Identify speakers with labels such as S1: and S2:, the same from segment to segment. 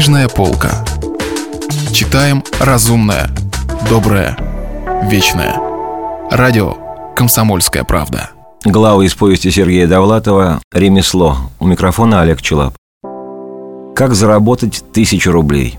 S1: Книжная полка. Читаем разумное, доброе, вечное. Радио «Комсомольская правда».
S2: Глава из повести Сергея Довлатова «Ремесло». У микрофона Олег Челап. Как заработать тысячу рублей?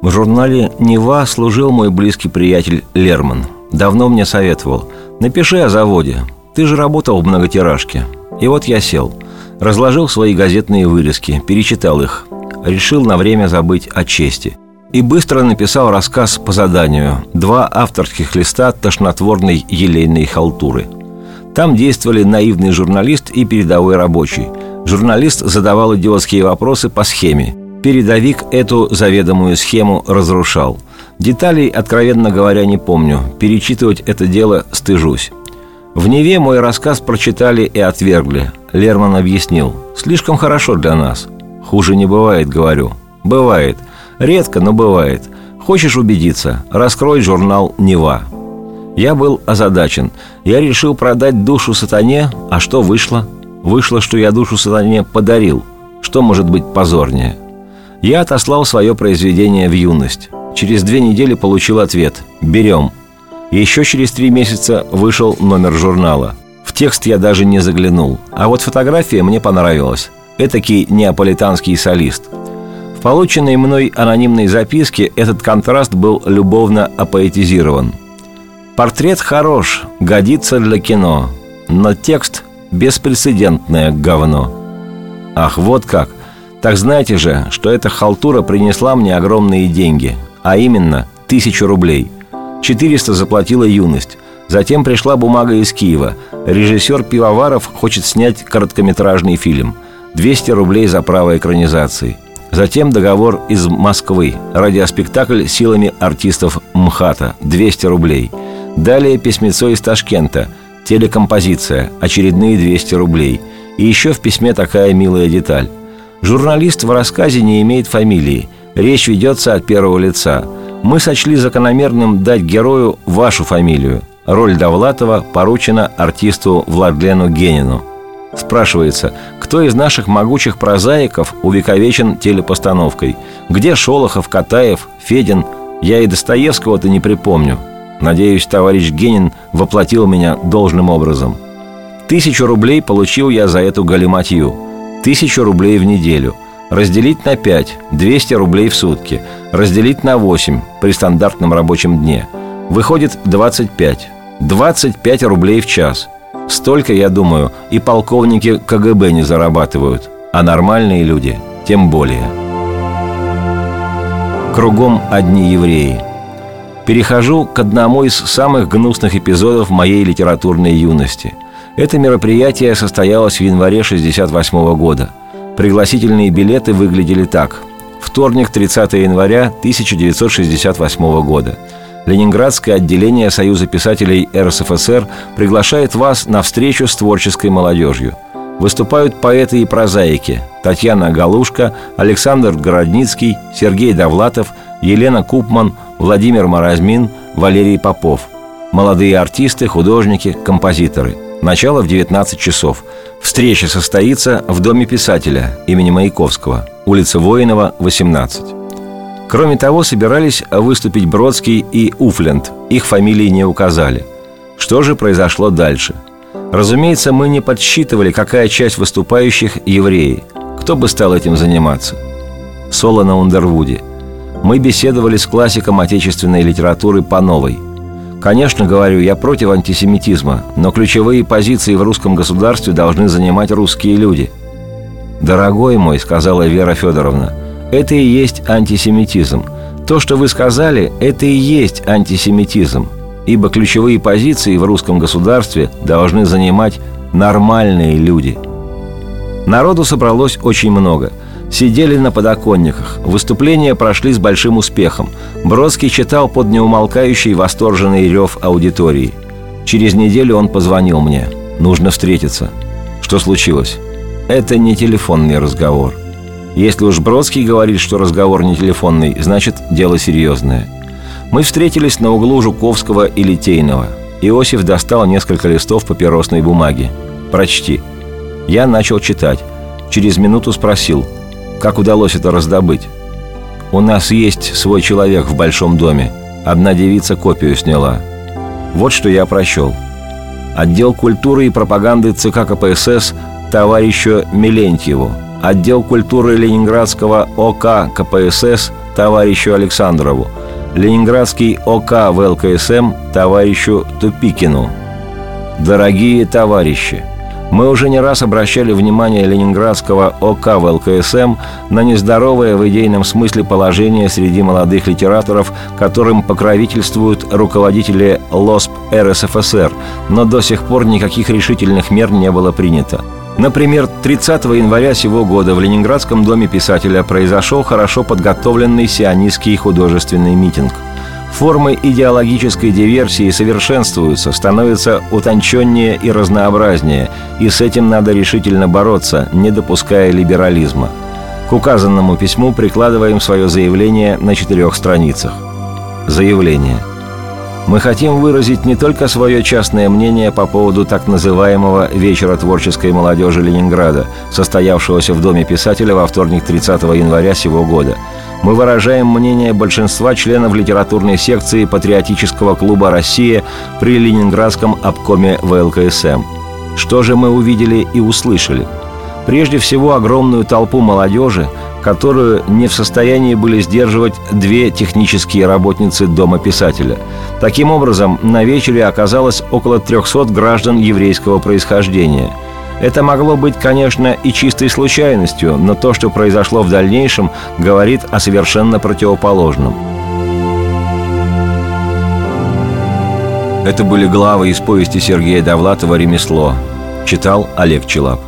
S2: В журнале «Нева» служил мой близкий приятель Лерман. Давно мне советовал. Напиши о заводе. Ты же работал в многотиражке. И вот я сел. Разложил свои газетные вырезки, перечитал их. Решил на время забыть о чести. И быстро написал рассказ по заданию. Два авторских листа тошнотворной елейной халтуры. Там действовали наивный журналист и передовой рабочий. Журналист задавал идиотские вопросы по схеме. Передовик эту заведомую схему разрушал. Деталей, откровенно говоря, не помню. Перечитывать это дело стыжусь. В Неве мой рассказ прочитали и отвергли. Лерман объяснил. «Слишком хорошо для нас». «Хуже не бывает», — говорю. «Бывает. Редко, но бывает. Хочешь убедиться? Раскрой журнал «Нева». Я был озадачен. Я решил продать душу сатане, а что вышло? Вышло, что я душу сатане подарил. Что может быть позорнее? Я отослал свое произведение в юность. Через две недели получил ответ «Берем». Еще через три месяца вышел номер журнала. В текст я даже не заглянул. А вот фотография мне понравилась. Этакий неаполитанский солист. В полученной мной анонимной записке этот контраст был любовно апоэтизирован. Портрет хорош, годится для кино, но текст – беспрецедентное говно. Ах, вот как! Так знаете же, что эта халтура принесла мне огромные деньги, а именно тысячу рублей – 400 заплатила юность. Затем пришла бумага из Киева. Режиссер Пивоваров хочет снять короткометражный фильм. 200 рублей за право экранизации. Затем договор из Москвы. Радиоспектакль силами артистов МХАТа. 200 рублей. Далее письмецо из Ташкента. Телекомпозиция. Очередные 200 рублей. И еще в письме такая милая деталь. Журналист в рассказе не имеет фамилии. Речь ведется от первого лица – мы сочли закономерным дать герою вашу фамилию. Роль Довлатова поручена артисту Владлену Генину. Спрашивается, кто из наших могучих прозаиков увековечен телепостановкой? Где Шолохов, Катаев, Федин? Я и Достоевского-то не припомню. Надеюсь, товарищ Генин воплотил меня должным образом. Тысячу рублей получил я за эту галиматью. Тысячу рублей в неделю – разделить на 5 – 200 рублей в сутки, разделить на 8 при стандартном рабочем дне. Выходит 25. 25 рублей в час. Столько, я думаю, и полковники КГБ не зарабатывают, а нормальные люди тем более. Кругом одни евреи. Перехожу к одному из самых гнусных эпизодов моей литературной юности. Это мероприятие состоялось в январе 1968 года – Пригласительные билеты выглядели так. Вторник, 30 января 1968 года. Ленинградское отделение Союза писателей РСФСР приглашает вас на встречу с творческой молодежью. Выступают поэты и прозаики Татьяна Галушка, Александр Городницкий, Сергей Довлатов, Елена Купман, Владимир Маразмин, Валерий Попов. Молодые артисты, художники, композиторы. Начало в 19 часов – Встреча состоится в Доме писателя имени Маяковского, улица Воинова, 18. Кроме того, собирались выступить Бродский и Уфленд. Их фамилии не указали. Что же произошло дальше? Разумеется, мы не подсчитывали, какая часть выступающих – евреи. Кто бы стал этим заниматься? Соло на Ундервуде. Мы беседовали с классиком отечественной литературы по новой – Конечно, говорю, я против антисемитизма, но ключевые позиции в русском государстве должны занимать русские люди. «Дорогой мой», — сказала Вера Федоровна, — «это и есть антисемитизм. То, что вы сказали, это и есть антисемитизм, ибо ключевые позиции в русском государстве должны занимать нормальные люди». Народу собралось очень много — сидели на подоконниках. Выступления прошли с большим успехом. Бродский читал под неумолкающий восторженный рев аудитории. Через неделю он позвонил мне. Нужно встретиться. Что случилось? Это не телефонный разговор. Если уж Бродский говорит, что разговор не телефонный, значит, дело серьезное. Мы встретились на углу Жуковского и Литейного. Иосиф достал несколько листов папиросной бумаги. «Прочти». Я начал читать. Через минуту спросил – как удалось это раздобыть? У нас есть свой человек в большом доме. Одна девица копию сняла. Вот что я прочел. Отдел культуры и пропаганды ЦК КПСС товарищу Милентьеву. Отдел культуры Ленинградского ОК КПСС товарищу Александрову. Ленинградский ОК ВЛКСМ товарищу Тупикину. Дорогие товарищи! Мы уже не раз обращали внимание ленинградского ОК в ЛКСМ на нездоровое в идейном смысле положение среди молодых литераторов, которым покровительствуют руководители ЛОСП РСФСР, но до сих пор никаких решительных мер не было принято. Например, 30 января сего года в Ленинградском доме писателя произошел хорошо подготовленный сионистский художественный митинг – Формы идеологической диверсии совершенствуются, становятся утонченнее и разнообразнее, и с этим надо решительно бороться, не допуская либерализма. К указанному письму прикладываем свое заявление на четырех страницах. Заявление. Мы хотим выразить не только свое частное мнение по поводу так называемого «Вечера творческой молодежи Ленинграда», состоявшегося в Доме писателя во вторник 30 января сего года – мы выражаем мнение большинства членов литературной секции Патриотического клуба «Россия» при Ленинградском обкоме ВЛКСМ. Что же мы увидели и услышали? Прежде всего, огромную толпу молодежи, которую не в состоянии были сдерживать две технические работницы Дома писателя. Таким образом, на вечере оказалось около 300 граждан еврейского происхождения – это могло быть, конечно, и чистой случайностью, но то, что произошло в дальнейшем, говорит о совершенно противоположном. Это были главы из повести Сергея Довлатова «Ремесло». Читал Олег Челап.